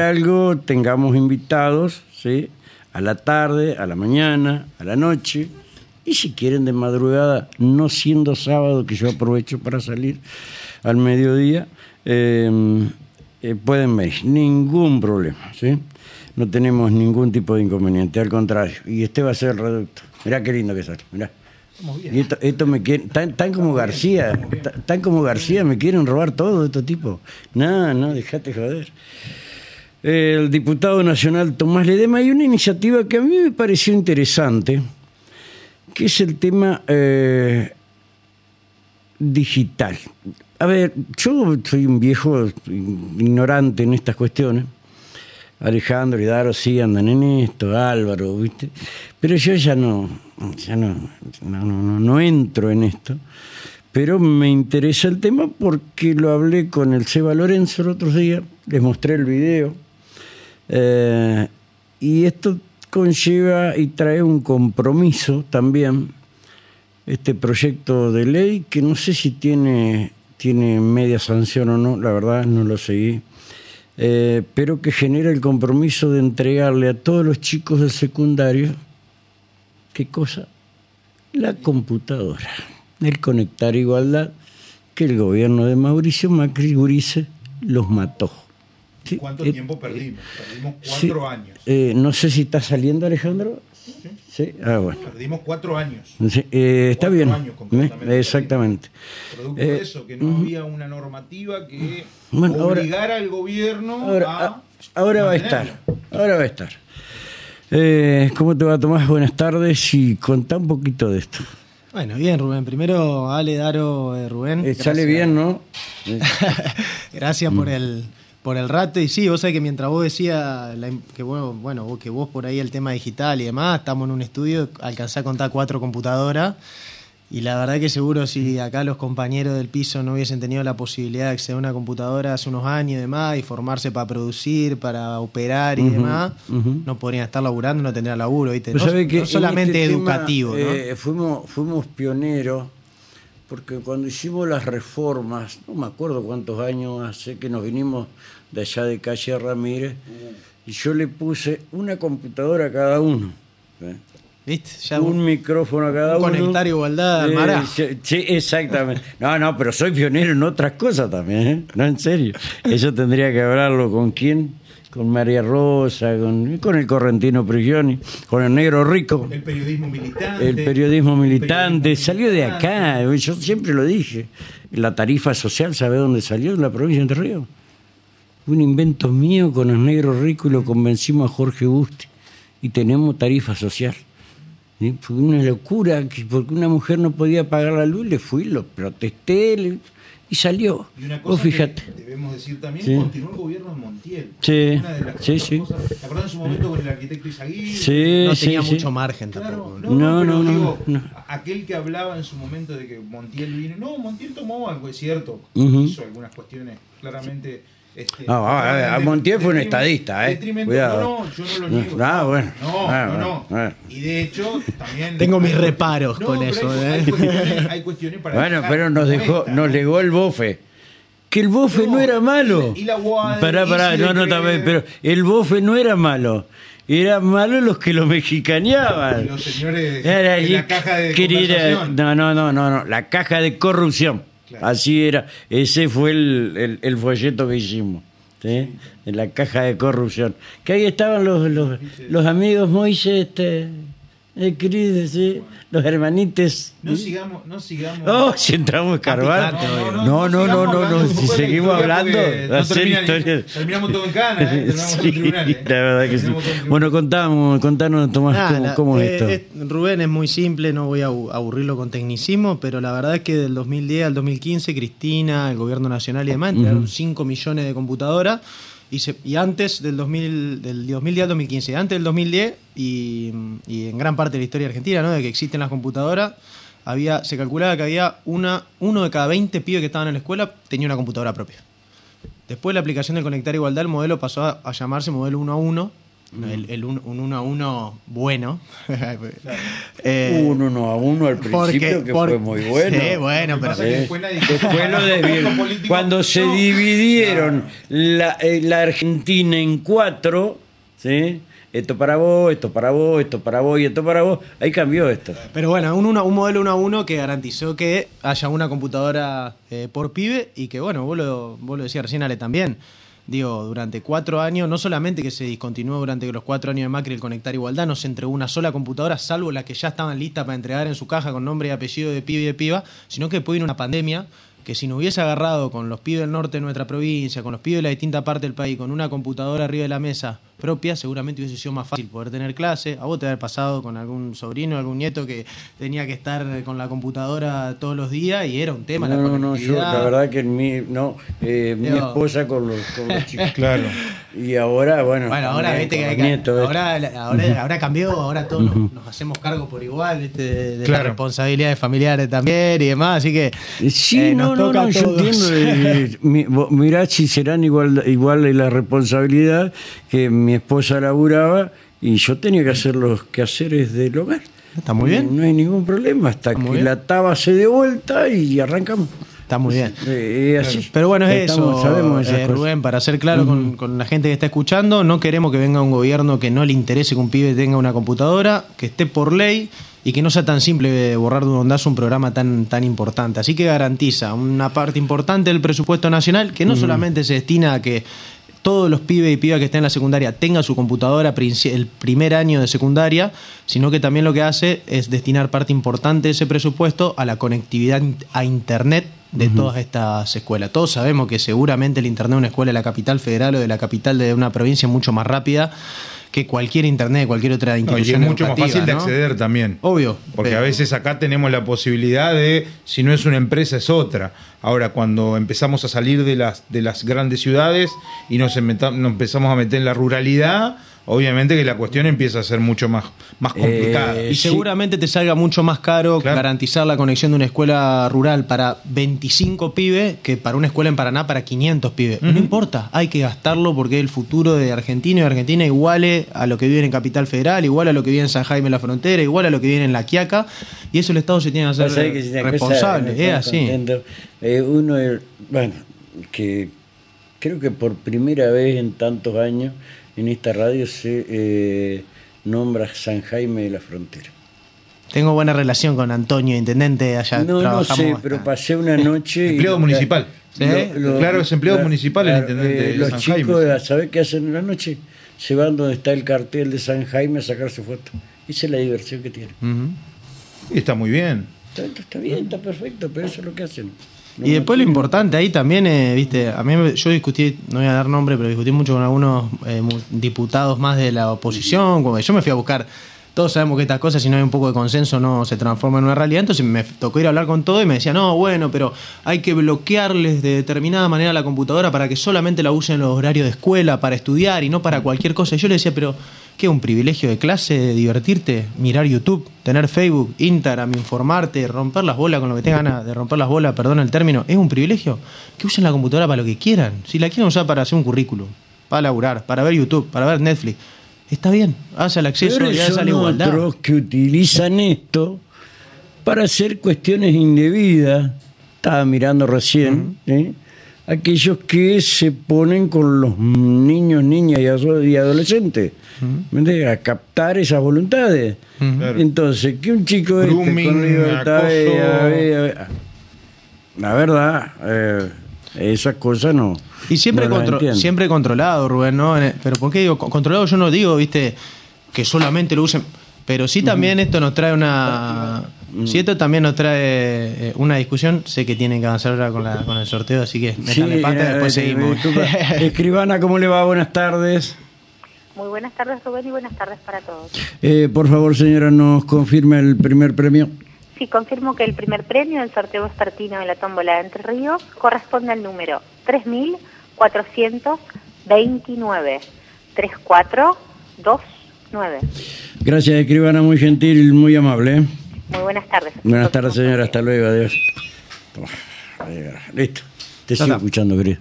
algo, tengamos invitados, ¿sí? A la tarde, a la mañana, a la noche. Y si quieren de madrugada, no siendo sábado, que yo aprovecho para salir al mediodía, eh, eh, pueden venir, ningún problema, ¿sí? No tenemos ningún tipo de inconveniente, al contrario. Y este va a ser el reducto. Mirá qué lindo que sale, mirá. Y esto, esto me quieren, tan, tan como García, tan, tan como García, me quieren robar todo de estos tipos. No, no, dejate joder. El diputado nacional Tomás Ledema, hay una iniciativa que a mí me pareció interesante, que es el tema eh, digital. A ver, yo soy un viejo ignorante en estas cuestiones. Alejandro y Daro sí andan en esto, Álvaro, ¿viste? Pero yo ya no, ya no, no, no, no entro en esto. Pero me interesa el tema porque lo hablé con el Seba Lorenzo el otro día, les mostré el video. Eh, y esto conlleva y trae un compromiso también, este proyecto de ley, que no sé si tiene, tiene media sanción o no, la verdad no lo seguí, eh, pero que genera el compromiso de entregarle a todos los chicos del secundario, ¿qué cosa? La computadora, el conectar igualdad, que el gobierno de Mauricio Macri Gurice los mató. Sí, ¿Cuánto eh, tiempo perdimos? Perdimos sí, cuatro años. eh, no sé si está saliendo Alejandro. Sí. Ah, bueno. Perdimos cuatro años. Sí, eh, está Cuatro bien. años completamente Eh, Exactamente. Producto Eh, de eso, que no había una normativa que Bueno, ahora- obligara al gobierno Ahora, a. ahora va a estar. Ahora va a estar. Eh, ¿Cómo te va, Tomás? Buenas tardes y contá un poquito de esto. Bueno, bien, Rubén. Primero, Ale, Daro, eh, Rubén. Eh, sale bien, ¿no? Gracias por el por el rato. Y sí, vos sabés que mientras vos decías la que bueno, bueno, vos- que vos por ahí el tema digital y demás, estamos en un estudio, alcancé a contar cuatro computadoras. Y la verdad que seguro si acá los compañeros del piso no hubiesen tenido la posibilidad de acceder a una computadora hace unos años y demás, y formarse para producir, para operar y demás, no podrían estar laburando, no tendrían laburo, ¿viste? No, que no solamente este tema, educativo, ¿no? eh, fuimos, fuimos pioneros, porque cuando hicimos las reformas, no me acuerdo cuántos años hace que nos vinimos de allá de calle Ramírez, y yo le puse una computadora a cada uno. ¿eh? ¿Viste? Ya un micrófono a cada un uno. conectar igualdad, sí, sí, exactamente. No, no, pero soy pionero en otras cosas también, ¿eh? No, en serio. Eso tendría que hablarlo con quién, con María Rosa, con, con el correntino Prigioni, con el negro rico. El periodismo militante. El periodismo militante periodismo salió de acá, yo siempre lo dije. La tarifa social, ¿sabe dónde salió? En la provincia de Entre Ríos. Un invento mío con el negro rico y lo convencimos a Jorge Busti. Y tenemos tarifa social. ¿Sí? Fue una locura, que porque una mujer no podía pagar la luz, le fui, lo protesté le- y salió. Y una Vos cosa fíjate. que debemos decir también, Sí. continuó el gobierno de Montiel. Sí, Una de las sí, sí. cosas- ¿Te acordás en su momento con el arquitecto Izaguirre? Sí, no sí, tenía sí. mucho margen tampoco. Claro, ¿no? no, No, no, pero no, digo, no. aquel que hablaba en su momento de que Montiel vino, no, Montiel tomó algo, es cierto, Ujú. hizo algunas cuestiones claramente. Este, No, a- a de- Montiel fue un estadista, ¿eh? Cuidado. No, no, yo no lo No, niego. ah, bueno. No, Ah, no, no. bueno, bueno. Y de hecho, también. Tengo mis reparos No, con eso, Hay, ¿eh? hay cuestiones, hay cuestiones para. Bueno, pero nos dejó, esta, nos ¿no? legó el bofe. Que el bofe no, No, era malo. y la UAD, Pará, pará, si no, no, cree- también, pero el bofe no era malo. Eran malos los que lo mexicaneaban. Los señores Era de la caja de que era- no, no, no, no, no, la caja de corrupción. Claro. Así era. Ese fue el, el, el folleto que hicimos. ¿sí? En la caja de corrupción. Que ahí estaban los, los, los amigos Moisés, este, eh, Cris, ¿sí? los hermanitos. No sigamos, no sigamos. Oh, si entramos a escarbar. picante, No, no, no, no, no, Si seguimos hablando, no. Terminamos todo en cana, ¿eh? Sí. ¿eh? la verdad que sí. Bueno, contamos, contanos, Tomás, cómo, es eh, esto. es- Rubén es muy simple, no voy a abu- aburrirlo con tecnicismo, pero la verdad es que del 2010 al 2015 Cristina, el gobierno nacional y demás entregaron 5 millones de computadoras y, antes del, 2000, del 2010 al 2015, antes del 2010 y, en gran parte de la historia argentina, ¿no? de que existen las computadoras, había, se calculaba que había una, uno de cada 20 pibes que estaban en la escuela tenía una computadora propia. Después la aplicación del Conectar Igualdad, el modelo pasó a, llamarse modelo uno a uno, el, el un, un uno a uno bueno. Eh, un uno a uno al principio porque- que por- fue muy bueno. Sí, bueno, pero que después lo políticos- Cuando se No. dividieron la, eh, la Argentina en cuatro, ¿sí? Esto para vos, esto para vos, esto para vos y esto para vos, ahí cambió esto. Pero bueno, un, uno- un modelo uno a uno que garantizó que haya una computadora eh, por pibe y que, bueno, vos lo, vos lo decías recién, Ale, también. Digo, durante cuatro años, no solamente que se discontinuó durante los cuatro años de Macri el Conectar Igualdad, no se entregó una sola computadora, salvo las que ya estaban listas para entregar en su caja con nombre y apellido de pibe y de piba, sino que después vino una pandemia que si nos hubiese agarrado con los pibes del norte de nuestra provincia, con los pibes de la distinta parte del país, con una computadora arriba de la mesa propia, seguramente hubiese sido más fácil poder tener clase. A vos te haber pasado con algún sobrino, algún nieto que tenía que estar con la computadora todos los días y era un tema la No, no, no, yo la verdad que mi, no, eh, mi esposa con los, con los chicos. Claro. Y ahora, bueno, Bueno, ahora viste que que- nietos, ¿ves? ahora, ahora, ahora cambió, ahora todos nos, nos hacemos cargo por igual ¿viste? de, de Claro. las responsabilidades familiares también y demás, así que Eh, Sí, eh, no, nos no, toca no, yo entiendo. eh, mirá si serán igual, igual la responsabilidad que mi esposa laburaba y yo tenía que hacer los quehaceres del hogar. Está muy bien. No hay ningún problema hasta que bien. la taba se de vuelta y arrancamos. Está muy bien. Eh, así. Pero bueno, es Estamos- eso, Sabemos eh. Rubén, para ser claro con, con la gente que está escuchando, no queremos que venga un gobierno que no le interese que un pibe tenga una computadora, que esté por ley y que no sea tan simple borrar de un ondazo un programa tan, tan importante. Así que garantiza una parte importante del presupuesto nacional que no solamente se destina a que todos los pibes y pibas que estén en la secundaria tengan su computadora el primer año de secundaria, sino que también lo que hace es destinar parte importante de ese presupuesto a la conectividad a Internet de todas estas escuelas. Todos sabemos que seguramente el Internet de una escuela de la capital federal o de la capital de una provincia es mucho más rápida que cualquier Internet cualquier otra No, y es institución mucho más fácil de ¿no? acceder también. Obvio. Porque pero- a veces acá tenemos la posibilidad de, si no es una empresa, es otra. Ahora, cuando empezamos a salir de las, de las grandes ciudades y nos empezamos a meter en la ruralidad, obviamente que la cuestión empieza a ser mucho más, más complicada. Eh, Y sí. seguramente te salga mucho más caro Claro. garantizar la conexión de una escuela rural para 25 pibes que para una escuela en Paraná para 500 pibes. No importa, hay que gastarlo porque el futuro de Argentina y de Argentina iguale a lo que viven en Capital Federal, igual a lo que vive en San Jaime en la Frontera, igual a lo que vive en La Quiaca. Y eso el Estado se tiene que hacer que si responsable. Es así. Eh, uno, bueno, que creo que por primera vez en tantos años en esta radio se eh, nombra San Jaime de la Frontera. Tengo buena relación con Antonio, intendente allá. No, no sé, bastante. pero pasé una noche. y- Empleado municipal. ¿Sí? Claro, es empleado municipal el intendente de eh, Los San chicos, Jaime. ¿sabés qué hacen en la noche? Se van donde está el cartel de San Jaime a sacar su foto. Esa es la diversión que tienen. Está muy bien. Está, está bien, está perfecto, pero eso es lo que hacen. Y después lo importante ahí también, eh, viste, a mí yo discutí, no voy a dar nombre, pero discutí mucho con algunos eh, diputados más de la oposición, como yo me fui a buscar, todos sabemos que estas cosas si no hay un poco de consenso no se transforman en una realidad, entonces me tocó ir a hablar con todo y me decía, no, bueno, pero hay que bloquearles de determinada manera la computadora para que solamente la usen en los horarios de escuela, para estudiar y no para cualquier cosa. Y yo le decía, pero ¿qué? ¿Un privilegio de clase, divertirte, mirar YouTube, tener Facebook, Instagram, informarte, romper las bolas con lo que tengan ganas de romper las bolas, perdón el término? ¿Es un privilegio? Que usen la computadora para lo que quieran. Si la quieren usar para hacer un currículum, para laburar, para ver YouTube, para ver Netflix, está bien, hace el acceso Pero y hace la igualdad. otros que utilizan esto para hacer cuestiones indebidas. Estaba mirando recién. ¿eh? Aquellos que se ponen con los niños, niñas y ado- y adolescentes. ¿me entiendes? A captar esas voluntades. Entonces, que un chico este Grooming, con libertad, acoso. la verdad, eh, esas cosas no. Y siempre, no las contro- entiendo. siempre controlado, Rubén, ¿no? Pero ¿por qué digo co- controlado? Yo no digo, viste, que solamente lo usen. Pero sí también esto nos trae una... Si esto también nos trae eh, una discusión, sé que tienen que avanzar ahora con, la- con el sorteo, así que Sí, métanle pata, eh, después eh, seguimos. Escribana, ¿cómo le va? Buenas tardes. Muy buenas tardes, Rubén, y buenas tardes para todos. Eh, por favor, señora, nos confirma el primer premio. Sí, confirmo que el primer premio del sorteo vespertino de la tómbola de Entre Ríos corresponde al número 3429. 3429. Gracias, escribana, muy gentil, muy amable. ¿Eh? Muy buenas tardes. Buenas tardes, señora. Hasta luego, adiós. Listo. Te sigo escuchando, querido.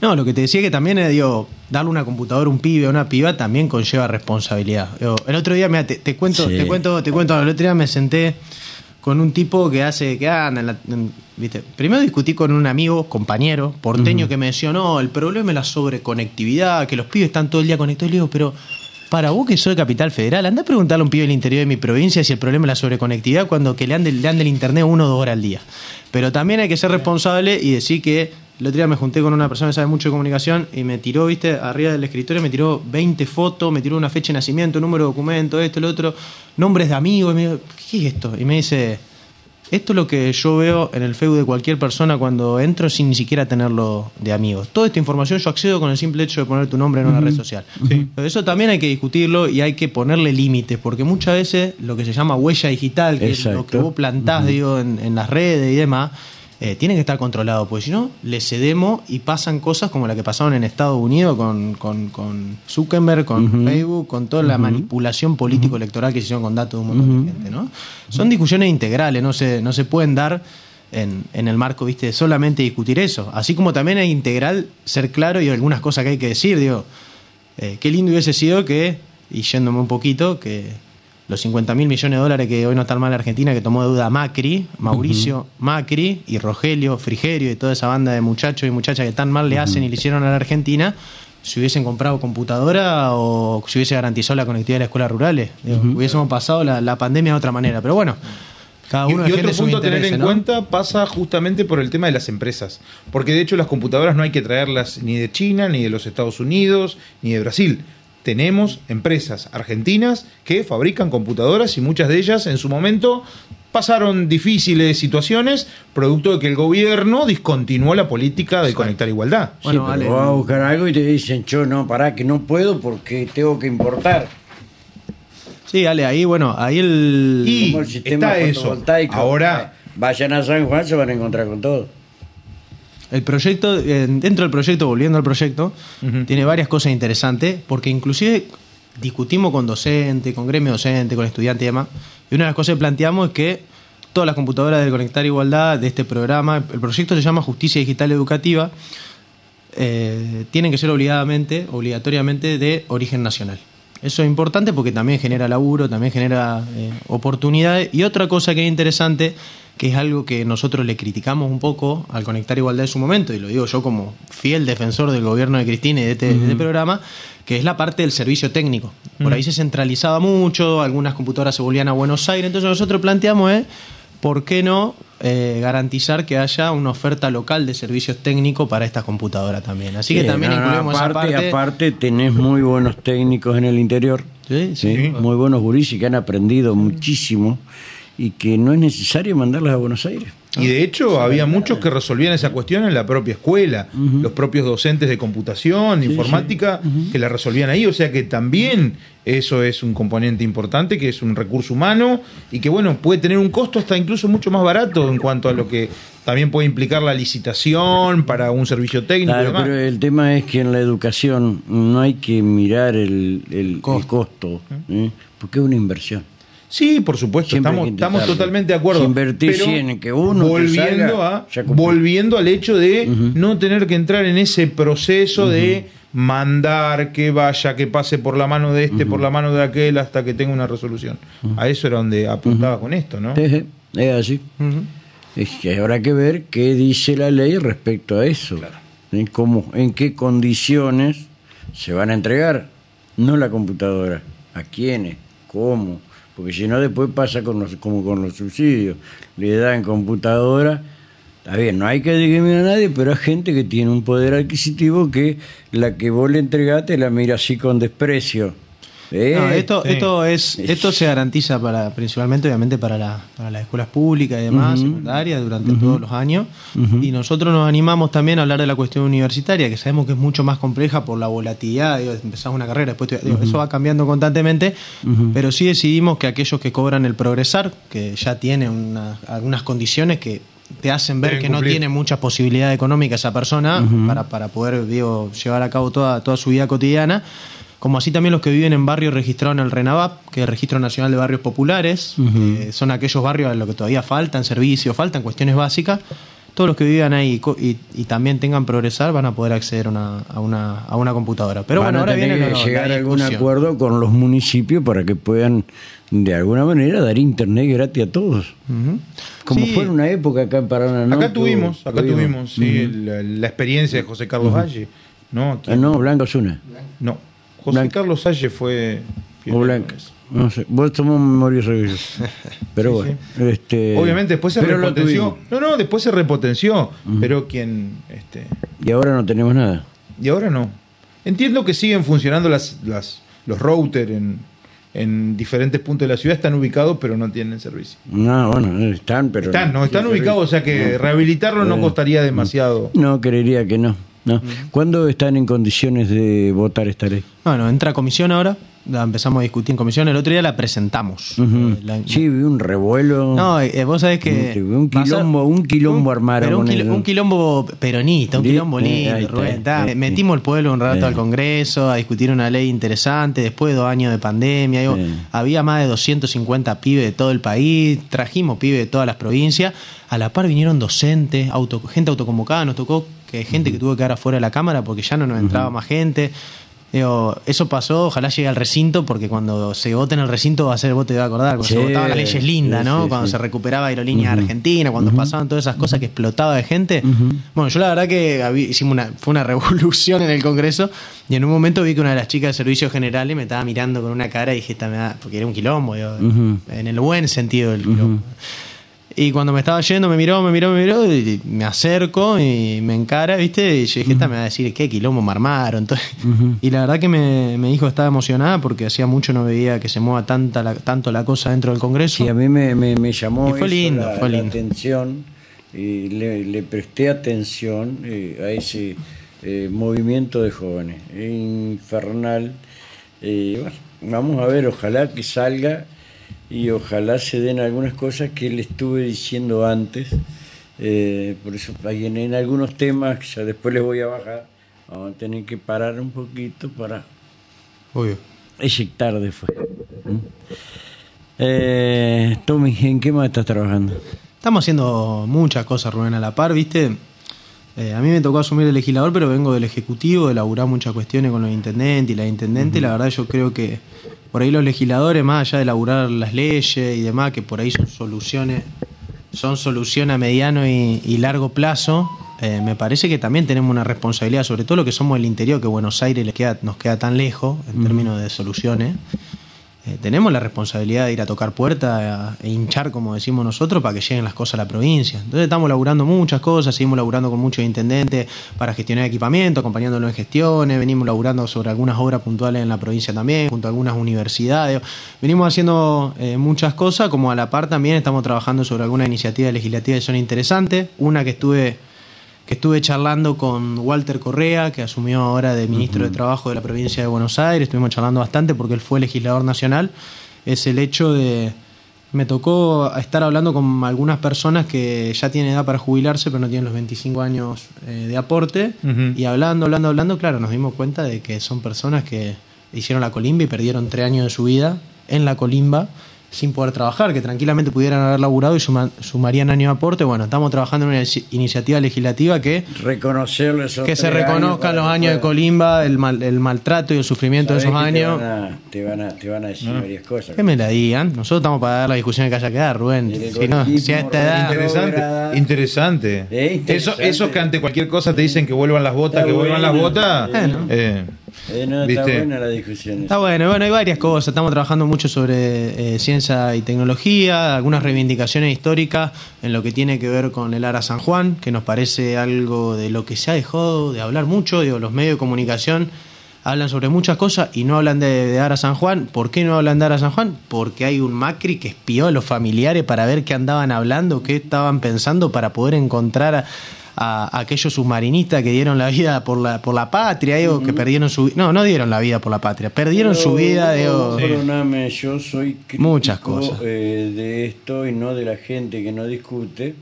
No, lo que te decía que también es, digo, darle una computadora a un pibe o una piba también conlleva responsabilidad. Digo, el otro día, mira, te, te cuento, Sí. te cuento, te cuento, el otro día me senté con un tipo que hace, que anda en la- en- ¿viste? Primero discutí con un amigo, compañero, porteño, que me decía, no, el problema es la sobreconectividad, que los pibes están todo el día conectados. Y le digo, pero para vos que soy Capital Federal, anda a preguntarle a un pibe del interior de mi provincia si el problema es la sobreconectividad cuando que le ande, el internet uno o dos horas al día. Pero también hay que ser responsable y decir que el otro día me junté con una persona que sabe mucho de comunicación y me tiró, viste, arriba del escritorio me tiró 20 fotos, me tiró una fecha de nacimiento, número de documento, esto, lo otro, nombres de amigos. Me ¿qué es esto? Y me dice, esto es lo que yo veo en el Facebook de cualquier persona cuando entro sin ni siquiera tenerlo de amigos. Toda esta información yo accedo con el simple hecho de poner tu nombre en una red social. Pero eso también hay que discutirlo y hay que ponerle límites, porque muchas veces lo que se llama huella digital, que es lo que vos plantás digo, en, en las redes y demás, eh, tiene que estar controlado, porque si no, le cedemos y pasan cosas como la que pasaron en Estados Unidos con, con, con Zuckerberg, con Facebook, con toda la manipulación político-electoral que se hicieron con datos de un montón de gente. ¿no? Son discusiones integrales, no se, no se pueden dar en, en el marco viste de solamente discutir eso. Así como también es integral ser claro y algunas cosas que hay que decir. Digo, eh, qué lindo hubiese sido que, y yéndome un poquito, que los 50 mil millones de dólares que hoy no están mal en Argentina, que tomó deuda Macri, Mauricio Macri y Rogelio, Frigerio y toda esa banda de muchachos y muchachas que tan mal le hacen y le hicieron a la Argentina, si hubiesen comprado computadora o si hubiese garantizado la conectividad de las escuelas rurales. Digo, Hubiésemos pasado la, la pandemia de otra manera. Pero bueno, cada Y, uno y defiende otro punto a tener en ¿no? cuenta pasa justamente por el tema de las empresas. Porque de hecho las computadoras no hay que traerlas ni de China, ni de los Estados Unidos, ni de Brasil. Tenemos empresas argentinas que fabrican computadoras y muchas de ellas en su momento pasaron difíciles situaciones producto de que el gobierno discontinuó la política de conectar igualdad. Sí, Bueno, pero Ale, vas a buscar algo y te dicen, yo no, pará, que no puedo porque tengo que importar. Sí, Ale, ahí, bueno, ahí el... Y el sistema está eso. fotovoltaico. Ahora- Vayan a San Juan, se van a encontrar con todo. El proyecto, eh, dentro del proyecto, volviendo al proyecto, tiene varias cosas interesantes, porque inclusive discutimos con docentes, con gremio docente, con estudiantes y demás, y una de las cosas que planteamos es que todas las computadoras de Conectar Igualdad, de este programa, el proyecto se llama Justicia Digital Educativa, eh, tienen que ser obligadamente, obligatoriamente de origen nacional. Eso es importante porque también genera laburo, también genera eh, oportunidades. Y otra cosa que es interesante, que es algo que nosotros le criticamos un poco al Conectar Igualdad en su momento, y lo digo yo como fiel defensor del gobierno de Cristina y de este, de este programa, que es la parte del servicio técnico. Por ahí se centralizaba mucho, algunas computadoras se volvían a Buenos Aires, entonces nosotros planteamos es, ¿por qué no eh, garantizar que haya una oferta local de servicios técnicos para estas computadoras también? Así que también no, no, incluimos aparte, esa parte. aparte tenés muy buenos técnicos en el interior, Sí, sí. ¿sí? muy buenos gurises que han aprendido muchísimo y que no es necesario mandarlos a Buenos Aires. Y de hecho había muchos que resolvían esa cuestión en la propia escuela, los propios docentes de computación, informática, que la resolvían ahí, o sea que también eso es un componente importante, que es un recurso humano y que bueno, puede tener un costo hasta incluso mucho más barato en cuanto a lo que también puede implicar la licitación para un servicio técnico y demás. pero el tema es que en la educación no hay que mirar el, el- Costo. ¿eh? porque es una inversión. Sí, por supuesto, Siempre estamos, totalmente de acuerdo. Si Pero 100 en que uno volviendo salga, a volviendo al hecho de no tener que entrar en ese proceso de mandar que vaya, que pase por la mano de este, por la mano de aquel, hasta que tenga una resolución. A eso era donde apuntaba con esto, ¿no? Es así. Es que habrá que ver qué dice la ley respecto a eso. ¿Sí? Cómo, en qué condiciones se van a entregar, no la computadora, a quiénes, cómo, porque si no después pasa con los, como con los subsidios, le dan computadora, está bien, no hay que discriminar a nadie, pero hay gente que tiene un poder adquisitivo que la que vos le entregaste la mira así con desprecio. ¿Eh? No, esto, sí. esto es, esto se garantiza para, principalmente obviamente para, la- para las escuelas públicas y demás, secundarias, durante todos los años. Y nosotros nos animamos también a hablar de la cuestión universitaria, que sabemos que es mucho más compleja por la volatilidad, digo, empezás una carrera, después te- digo, eso va cambiando constantemente, pero sí decidimos que aquellos que cobran el progresar, que ya tiene una- algunas condiciones que te hacen ver Deben que no tiene mucha posibilidad económica esa persona para, para poder digo, llevar a cabo toda, toda su vida cotidiana, como así también los que viven en barrios registrados en el RENAVAP, que es el Registro Nacional de Barrios Populares, que son aquellos barrios a los que todavía faltan servicios, faltan cuestiones básicas. todos los que vivan ahí y co- y, y también tengan progresar van a poder acceder a una, a una, a una computadora. Pero Van bueno, a ahora tener viene que llegar a algún acuerdo con los municipios para que puedan, de alguna manera, dar internet gratis a todos. Como Sí, fue en una época acá en Paraná. ¿no? Acá tuvimos, acá Tuvimos. tuvimos, sí, la, la experiencia de José Carlos Valle. No, Aquí- Ah, no, Blanco Zuna. no. José. Carlos Valle fue. O eso. No sé, vos tomás memoria. Pero Sí, bueno. Este, Obviamente después se pero repotenció. No, no, después se repotenció. Pero quien. Este, Y ahora no tenemos nada. y ahora no. Entiendo que siguen funcionando las, las, los routers en, en diferentes puntos de la ciudad, están ubicados, pero no tienen servicio. No, bueno, están, pero. Están, no, están ubicados, o sea que rehabilitarlo no Eh, costaría demasiado. No, creería que no. No. ¿Cuándo están en condiciones de votar esta ley? Bueno, entra a comisión ahora, la empezamos a discutir en comisión, el otro día la presentamos. Eh, la- Sí, vi un revuelo. No, eh, vos sabés que. Un quilombo- un quilombo un- armaron pero un, quil- quilombo peronista, un quilombo eh, lindo, está, Rubén, está. Metimos el pueblo un rato al Congreso a discutir una ley interesante, después de dos años de pandemia. digo. Había más de 250 pibes de todo el país, trajimos pibes de todas las provincias. A la par vinieron docentes, auto, gente autoconvocada, nos tocó que gente que tuvo que quedar afuera de la cámara porque ya no nos entraba más gente. Digo, eso pasó, ojalá llegue al recinto, porque cuando se vote en el recinto va a ser, te vas a acordar, cuando Sí, se votaban las leyes lindas, ¿no? sí, cuando se recuperaba Aerolínea Argentina, cuando pasaban todas esas cosas que explotaba de gente. Bueno, yo la verdad que hicimos una, fue una revolución en el Congreso y en un momento vi que una de las chicas de servicios generales me estaba mirando con una cara y dije, esta me da, porque era un quilombo, digo, en el buen sentido del quilombo. Y cuando me estaba yendo, me miró, me miró, me miró, y me acerco y me encara, ¿viste? Y yo dije, esta me va a decir, ¿qué quilombo me armaron? Entonces, Y la verdad que me, me dijo estaba emocionada porque hacía mucho no veía que se mueva tanta la- tanto la cosa dentro del Congreso. Sí, a mí me, me, me llamó Y fue lindo, la, fue la atención y le, le presté atención eh, a ese eh, movimiento de jóvenes. Infernal. Eh, bueno, vamos a ver, ojalá que salga y ojalá se den algunas cosas que le estuve diciendo antes. Eh, por eso en, en algunos temas, que ya después les voy a bajar, vamos a tener que parar un poquito para Obvio. eyectar después. ¿Mm? Eh, Tommy, ¿en qué más estás trabajando? Estamos haciendo muchas cosas, Rubén, a la par, ¿viste? Eh, a mí me tocó asumir el legislador, pero vengo del Ejecutivo, de elaborar muchas cuestiones con los intendentes y la intendente. La verdad, yo creo que por ahí los legisladores, más allá de elaborar las leyes y demás, que por ahí son soluciones, son soluciones a mediano y, y largo plazo, eh, me parece que también tenemos una responsabilidad, sobre todo lo que somos del interior, que Buenos Aires les queda, nos queda tan lejos en términos de soluciones. Eh, tenemos la responsabilidad de ir a tocar puertas e hinchar, como decimos nosotros, para que lleguen las cosas a la provincia. Entonces estamos laburando muchas cosas, seguimos laburando con muchos intendentes para gestionar equipamiento, acompañándolos en gestiones, venimos laburando sobre algunas obras puntuales en la provincia también, junto a algunas universidades. Venimos haciendo eh, muchas cosas, como a la par también estamos trabajando sobre algunas iniciativas legislativas que son interesantes. Una que estuve que estuve charlando con Walter Correa, que asumió ahora de ministro de Trabajo de la provincia de Buenos Aires, estuvimos charlando bastante porque él fue legislador nacional, es el hecho de... Me tocó estar hablando con algunas personas que ya tienen edad para jubilarse, pero no tienen los 25 años eh, de aporte, y hablando, hablando, hablando, claro, nos dimos cuenta de que son personas que hicieron la colimba y perdieron tres años de su vida en la colimba sin poder trabajar, que tranquilamente pudieran haber laburado y suma- sumarían año de aporte. Bueno, estamos trabajando en una iniciativa legislativa que, Reconocerles esos que se reconozcan años los años de colimba, el, mal- el maltrato y el sufrimiento de esos años. Te van a, te van a, te van a decir varias cosas. Que me la digan. Nosotros estamos para dar la discusión que haya que dar, Rubén. Si, no, si a esta edad. Interesante. Interesante, interesante. Eh, interesante. Eso, esos que ante cualquier cosa te dicen que vuelvan las botas, Está que vuelvan las botas. Bueno. eh, Eh, no, está ¿Viste? buena la discusión. Está bueno, bueno, hay varias cosas. Estamos trabajando mucho sobre eh, ciencia y tecnología, algunas reivindicaciones históricas en lo que tiene que ver con el Ara San Juan, que nos parece algo de lo que se ha dejado de hablar mucho. Digo, los medios de comunicación hablan sobre muchas cosas y no hablan de, de Ara San Juan. ¿Por qué no hablan de Ara San Juan? Porque hay un Macri que espió a los familiares para ver qué andaban hablando, qué estaban pensando para poder encontrar a, a aquellos submarinistas que dieron la vida por la por la patria, digo, que perdieron su no, no dieron la vida por la patria, perdieron su vida, digo, Perdóname, yo soy crítico Muchas cosas. eh, de esto y no de la gente que no discute,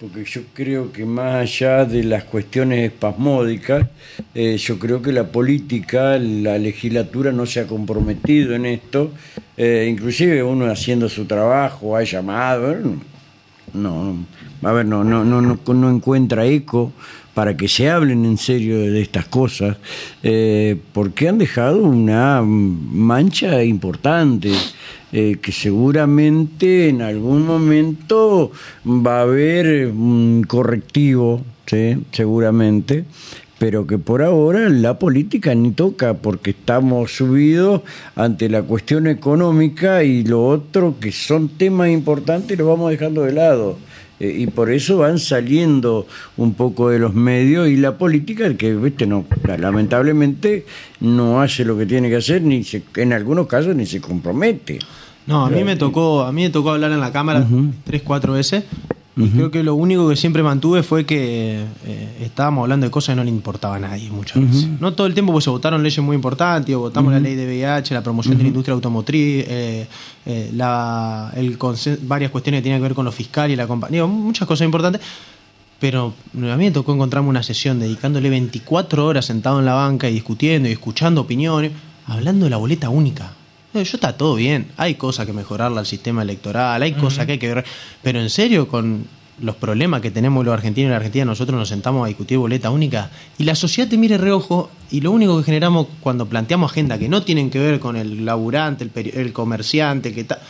porque yo creo que más allá de las cuestiones espasmódicas, eh, yo creo que la política, la legislatura no se ha comprometido en esto, eh, inclusive uno haciendo su trabajo ha llamado, bueno, no, a ver, no, no, no, no, no encuentra eco para que se hablen en serio de estas cosas, eh, porque han dejado una mancha importante. eh, que seguramente en algún momento va a haber un correctivo, ¿sí? seguramente, pero que por ahora la política ni toca porque estamos subidos ante la cuestión económica y lo otro que son temas importantes los vamos dejando de lado. Eh, y por eso van saliendo un poco de los medios y la política que viste no lamentablemente no hace lo que tiene que hacer ni se, en algunos casos ni se compromete No, a mí me tocó, a mí me tocó hablar en la cámara tres, cuatro veces. Creo que lo único que siempre mantuve fue que eh, estábamos hablando de cosas que no le importaba a nadie muchas veces. No todo el tiempo, pues se votaron leyes muy importantes, o votamos la ley de VIH, la promoción de la industria automotriz, eh, eh, la, el varias cuestiones que tenían que ver con lo fiscal y la compañía, muchas cosas importantes. Pero a mí me tocó encontrarme una sesión dedicándole 24 horas sentado en la banca y discutiendo y escuchando opiniones, hablando de la boleta única. Eh, Yo está todo bien, hay cosas que mejorarle al sistema electoral, hay cosas que hay que ver, pero en serio con los problemas que tenemos los argentinos y la Argentina, nosotros nos sentamos a discutir boleta única y la sociedad te mire reojo y lo único que generamos cuando planteamos agenda que no tienen que ver con el laburante, el, peri- el comerciante, que tal,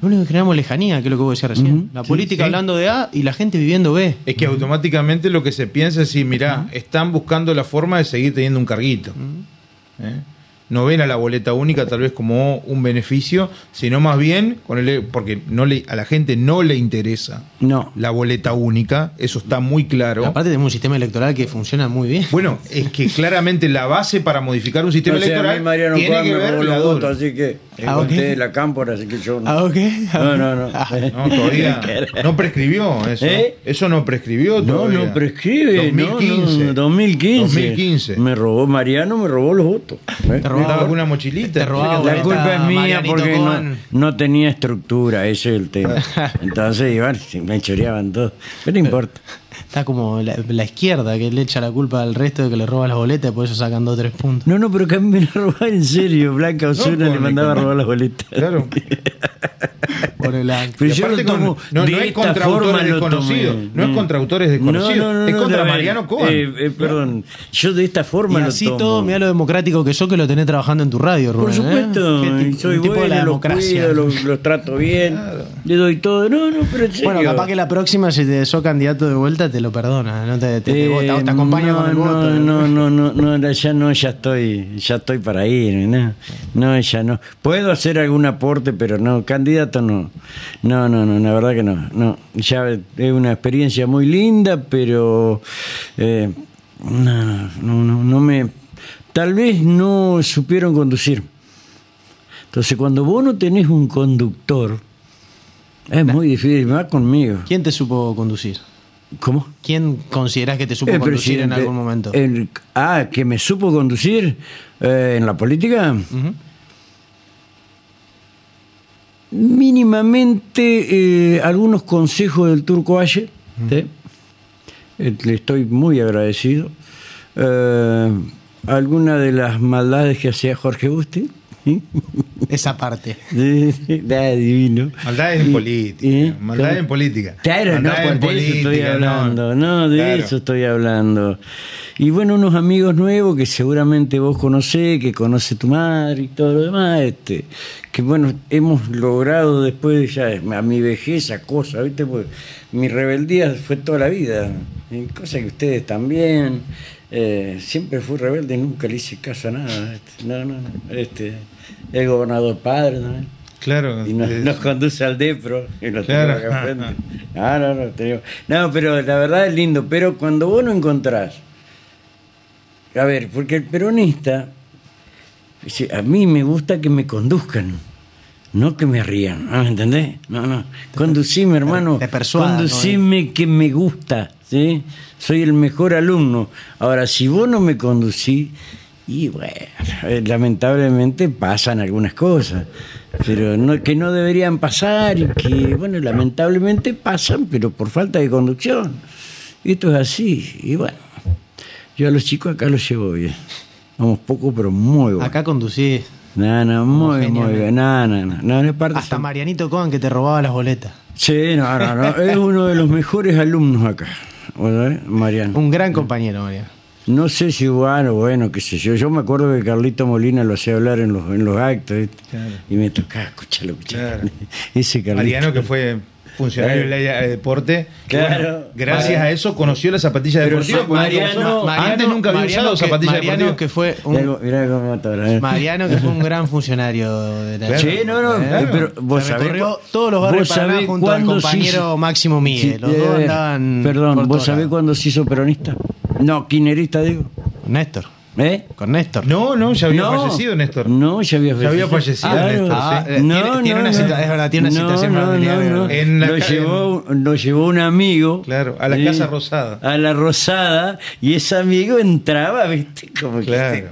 lo único que generamos es lejanía, que es lo que vos decías recién. La política sí. hablando de A y la gente viviendo B. Es que automáticamente lo que se piensa es si, mirá, están buscando la forma de seguir teniendo un carguito. ¿Eh? No ven a la boleta única tal vez como un beneficio, sino más bien, con el, porque no le, a la gente no le interesa no la boleta única, eso está muy claro. Aparte tenemos un sistema electoral que funciona muy bien. Bueno, es que claramente la base para modificar un sistema O sea, a electoral mí Mariano tiene Juan que ver la los dura. votos, así que Ah, ok. encontré la cámpora, así que yo no. Ah. No, no, no. No, todavía no prescribió eso. ¿Eh? Eso no prescribió No, todavía. no prescribe. 2015. No, no, 2015. 2015. Me robó, Mariano me robó los votos. ¿eh? Te robó. ¿Estaba con una mochilita? Te robaba La culpa es mía Marianito porque no, no tenía estructura, ese es el tema. Entonces, igual, me choreaban todo. Pero no importa. Está como la, la izquierda que le echa la culpa al resto de que le roba las boletas y por eso sacan dos o tres puntos. No, no, pero que a mí me la robaba en serio. Blanca Osuna con le mandaba a robar las boletas. Claro. Por el Pero Y yo lo aparte con- tomo no, de no es esta contra forma autores lo desconocidos, no es contra autores desconocidos, No, no, es contra Mariano Cohen. eh, eh, perdón, yo de esta Y forma lo así tomo. todo, mira lo democrático que sos que lo tenés trabajando en tu radio, Rubén. Por supuesto, ¿eh? Qué ti- soy bueno, la los democracia. cuido, los, los trato bien, le doy todo. No, no, pero en serio. Bueno, capaz que la próxima, si te sos candidato de vuelta, te lo perdona. No te, te, te Eh, vota, te acompaña no, con el no, voto. No, no, no, no, no, ya no, ya estoy, ya estoy para ir, no, no, ya no. Puedo hacer algún aporte, pero no, candidato no, no, no, no, la verdad que no, no. Ya es una experiencia muy linda, pero eh, no, no, no, no me, tal vez no supieron conducir. Entonces, cuando vos no tenés un conductor, es muy difícil, va conmigo. ¿Quién te supo conducir? ¿Cómo? ¿Quién considerás que te supo El conducir en algún momento? el- ah, que me supo conducir eh, en la política. Mínimamente eh, algunos consejos del Turco Ayer. ¿sí? Eh, Le estoy muy agradecido. Eh, alguna de las maldades que hacía Jorge Busti. Esa parte. Sí, sí, da divino. Maldades en Y- política. y- Maldades en política. Claro, no, en de eso estoy política, hablando. No, de Claro. eso estoy hablando. Y bueno, unos amigos nuevos que seguramente vos conocés, que conoce tu madre y todo lo demás, este, que bueno, hemos logrado después ya a mi vejez, a cosa, ¿viste? Porque mi rebeldía fue toda la vida, y cosa que ustedes también. Eh, siempre fui rebelde y nunca le hice caso a nada. este, no, no, no. Este, el gobernador padre también. Claro. Y nos, es- nos conduce al DEPRO y lo Claro. acá. Ah, no, no, tenemos- no, pero la verdad es lindo. Pero cuando vos no encontrás, a ver, porque el peronista, dice, a mí me gusta que me conduzcan, no que me rían, ¿me entendés? No, no, conducime, hermano, te persuada, conducime que me gusta, ¿sí? Soy el mejor alumno. Ahora, si vos no me conducís, y bueno, eh, lamentablemente pasan algunas cosas, pero no, que no deberían pasar y que, bueno, lamentablemente pasan, pero por falta de conducción. Esto es así, y bueno, yo a los chicos acá los llevo bien. Vamos poco, pero muy bueno. Acá conducís No, no, muy, muy bien. No, no, no. no, Hasta son- Marianito Cohen que te robaba las boletas. Sí, no, no, no. Es uno de los mejores alumnos acá. Mariano. Un gran compañero, Mariano. No sé si bueno, bueno, qué sé yo. Yo me acuerdo que Carlito Molina lo hacía hablar en los, en los actos. Claro. y me tocaba escucharlo. Claro. Ese Carlito. Mariano, que fue funcionario Claro. del área de deporte, Claro. bueno, gracias Mariano. a eso conoció la zapatilla deportiva. Mariano- nunca usó- antes nunca había Mariano usado Mariano deportivas. que fue un mirá cómo ¿eh? Mariano que fue un gran funcionario de la Claro. Sí, no, no, Eh, pero vos sabés todos los barrios Paraná junto al compañero hizo- Máximo Miguel. Sí, los eh, dos andaban. Perdón, ¿vos sabés cuándo se hizo peronista? No, quinerista digo. Néstor. ¿Eh? Con Néstor. No, no, ya había No. fallecido Néstor. No, ya había Ya había fallecido. fallecido Néstor, Ah, sí. eh, tiene- tiene una situa- es verdad, tiene una situación familiar, ¿verdad? En la lo, llevó, lo llevó un amigo. Claro, a la ¿sí? Casa Rosada. A la Rosada. Y ese amigo entraba, ¿viste? Como que-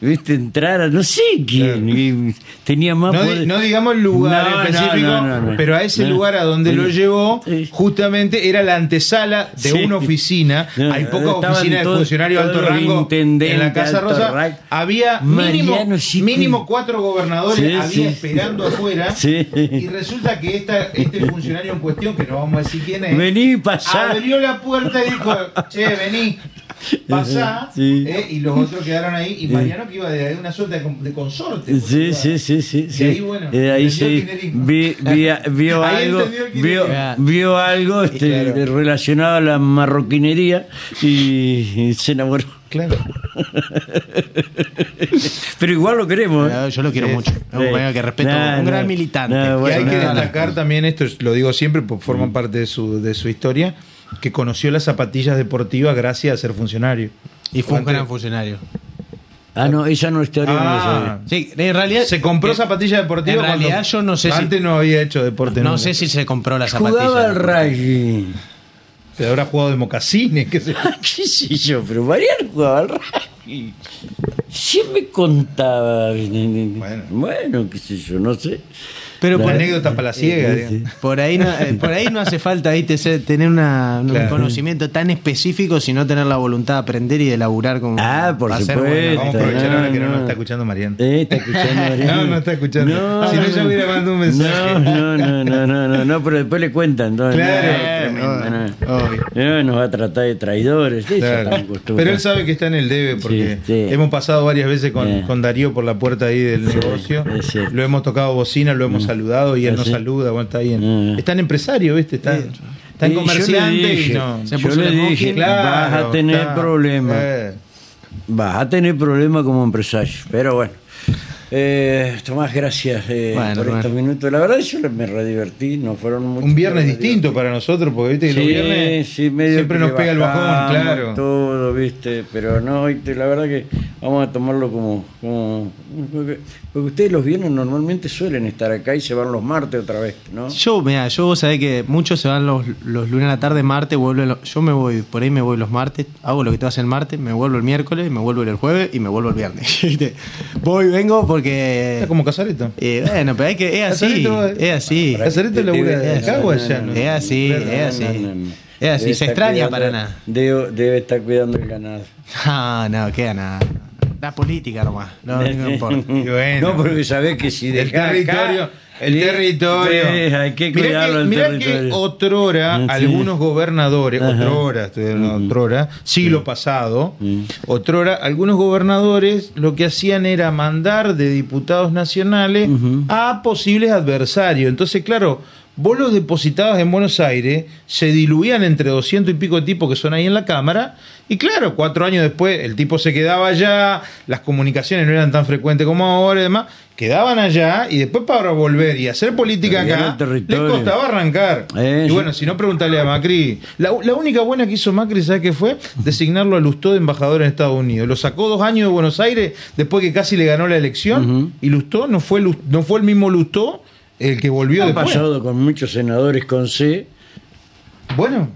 ¿Viste? Entrara, no sé quién. y tenía más No, poder. no digamos el lugar No, específico, no, pero a ese lugar a donde lo llevó, justamente era la antesala de Sí. una oficina. Hay pocas oficinas de funcionarios de alto rango en la Casa Rosa. rango. Había mínimo, mínimo cuatro gobernadores Sí, había sí. esperando afuera. Y resulta que esta, este funcionario en cuestión, que no vamos a decir quién es, Vení, pasá. abrió la puerta y dijo, che, vení. Pasá, Sí. eh, y los otros quedaron ahí, y Mariano que iba de, una suerte de, de consorte. Sí, sí, sí, sí. Sí. ahí, bueno, Eh, ahí sí. Vi, vi- vio Ahí algo, vio, vio algo este, Claro. relacionado a la marroquinería y, y se enamoró. Claro. Pero igual lo queremos. ¿eh? Yo- lo quiero Sí. mucho. Es un Sí. compañero que respeto. No, un gran no. militante. Y bueno, hay que destacar también, esto es- lo digo siempre, porque forma parte de su, de su historia, que conoció las zapatillas deportivas gracias a ser funcionario. Y fue un gran funcionario. Ah, no, esa no historia no la Ah. Sí, en realidad. se compró eh, zapatillas deportivas. En realidad, cuando yo no sé si. Antes no había hecho deporte. No nunca. sé si se compró la zapatilla. Jugaba al rugby. Se habrá jugado de mocasines, qué sé yo. ¿Qué sé yo? Pero Mariano jugaba al rugby. Me contaba. Bueno. Bueno, qué sé yo, no sé. Pero por, anécdota para la ciega. Sí, por ahí no, eh, por ahí no hace falta ahí te- tener una- un conocimiento tan específico, sino tener la voluntad de aprender y de laburar con. Ah, por supuesto. bueno. Vamos a aprovechar No, ahora que no, no. nos está escuchando Mariano. Eh, está escuchando Mariano. No, no está escuchando. Si no, ya hubiera mandado un mensaje. No, no, no, no, no, no, no, pero después le cuentan. No, Claro. no, no. No, nos va a tratar de traidores. Claro. Pero él sabe que está en el debe porque Sí, sí. hemos pasado varias veces con, Eh. con Darío por la puerta ahí del negocio. Lo hemos tocado bocina, lo hemos saludado y él nos sí. saluda. Bueno, está bien. Mm. Está en empresario, ¿viste? Está, está en Sí, yo comerciante y no. Se yo le dije, Claro, vas a tener está. problemas. Eh. Vas a tener problemas como empresario. Pero bueno. Eh, Tomás, gracias eh, Bueno, por estos minutos. La verdad, yo me re divertí. No fueron muchos, Un viernes distinto para nosotros, porque viste que los Sí, viernes sí, medio siempre que nos pega el bajón, claro. Todo, viste, pero no, viste, la verdad que vamos a tomarlo como. como porque, porque ustedes los viernes normalmente suelen estar acá y se van los martes otra vez, ¿no? Yo, mira, yo vos sabés que muchos se van los, los lunes a la tarde, martes, vuelven los- yo me voy, por ahí me voy los martes, hago lo que te hace el martes, me vuelvo el miércoles, me vuelvo el jueves y me vuelvo el viernes. ¿viste? voy, vengo porque... Está como Casareto. eh, bueno, pero es que es así, es así. Casareto labura de es ¿no? Es así, No, no, es así. no, no, no. Es así, se extraña para nada. Debe, debe estar cuidando el ganado. Ah, no, queda nada. La política nomás, no, no importa. Bueno. No, porque sabés que si El dejás territorio, acá, el sí, territorio. sí, hay que Mirá cuidarlo el territorio. que otrora Sí. algunos gobernadores, Ajá. otrora, estoy hablando otrora, siglo pasado, Mm. otrora, algunos gobernadores lo que hacían era mandar de diputados nacionales a posibles adversarios. Entonces, claro, vos los depositabas en Buenos Aires, se diluían entre doscientos y pico tipos que son ahí en la Cámara, y claro, cuatro años después el tipo se quedaba allá, las comunicaciones no eran tan frecuentes como ahora y demás, quedaban allá y después para volver y hacer política acá, les costaba arrancar. Eh, y bueno, si no, preguntarle a Macri. La, la única buena que hizo Macri, ¿sabes qué fue? Designarlo a Lustó de embajador en Estados Unidos. Lo sacó dos años de Buenos Aires después que casi le ganó la elección y Lustó no fue, no fue el mismo Lustó el que volvió Ha después. pasado con muchos senadores con C. Bueno,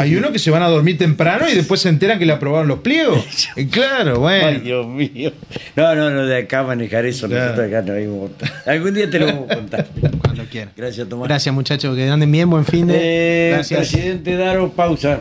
hay uno que se van a dormir temprano y después se enteran que le aprobaron los pliegos. Claro, bueno. Ay, Dios mío. No, no, no, de acá manejar eso. Claro. Acá no vimos. Algún día te lo vamos a contar. Cuando quieran. Gracias, Tomás. Gracias muchachos, que anden bien, buen fin de... Eh, Gracias. Presidente Daro, pausa.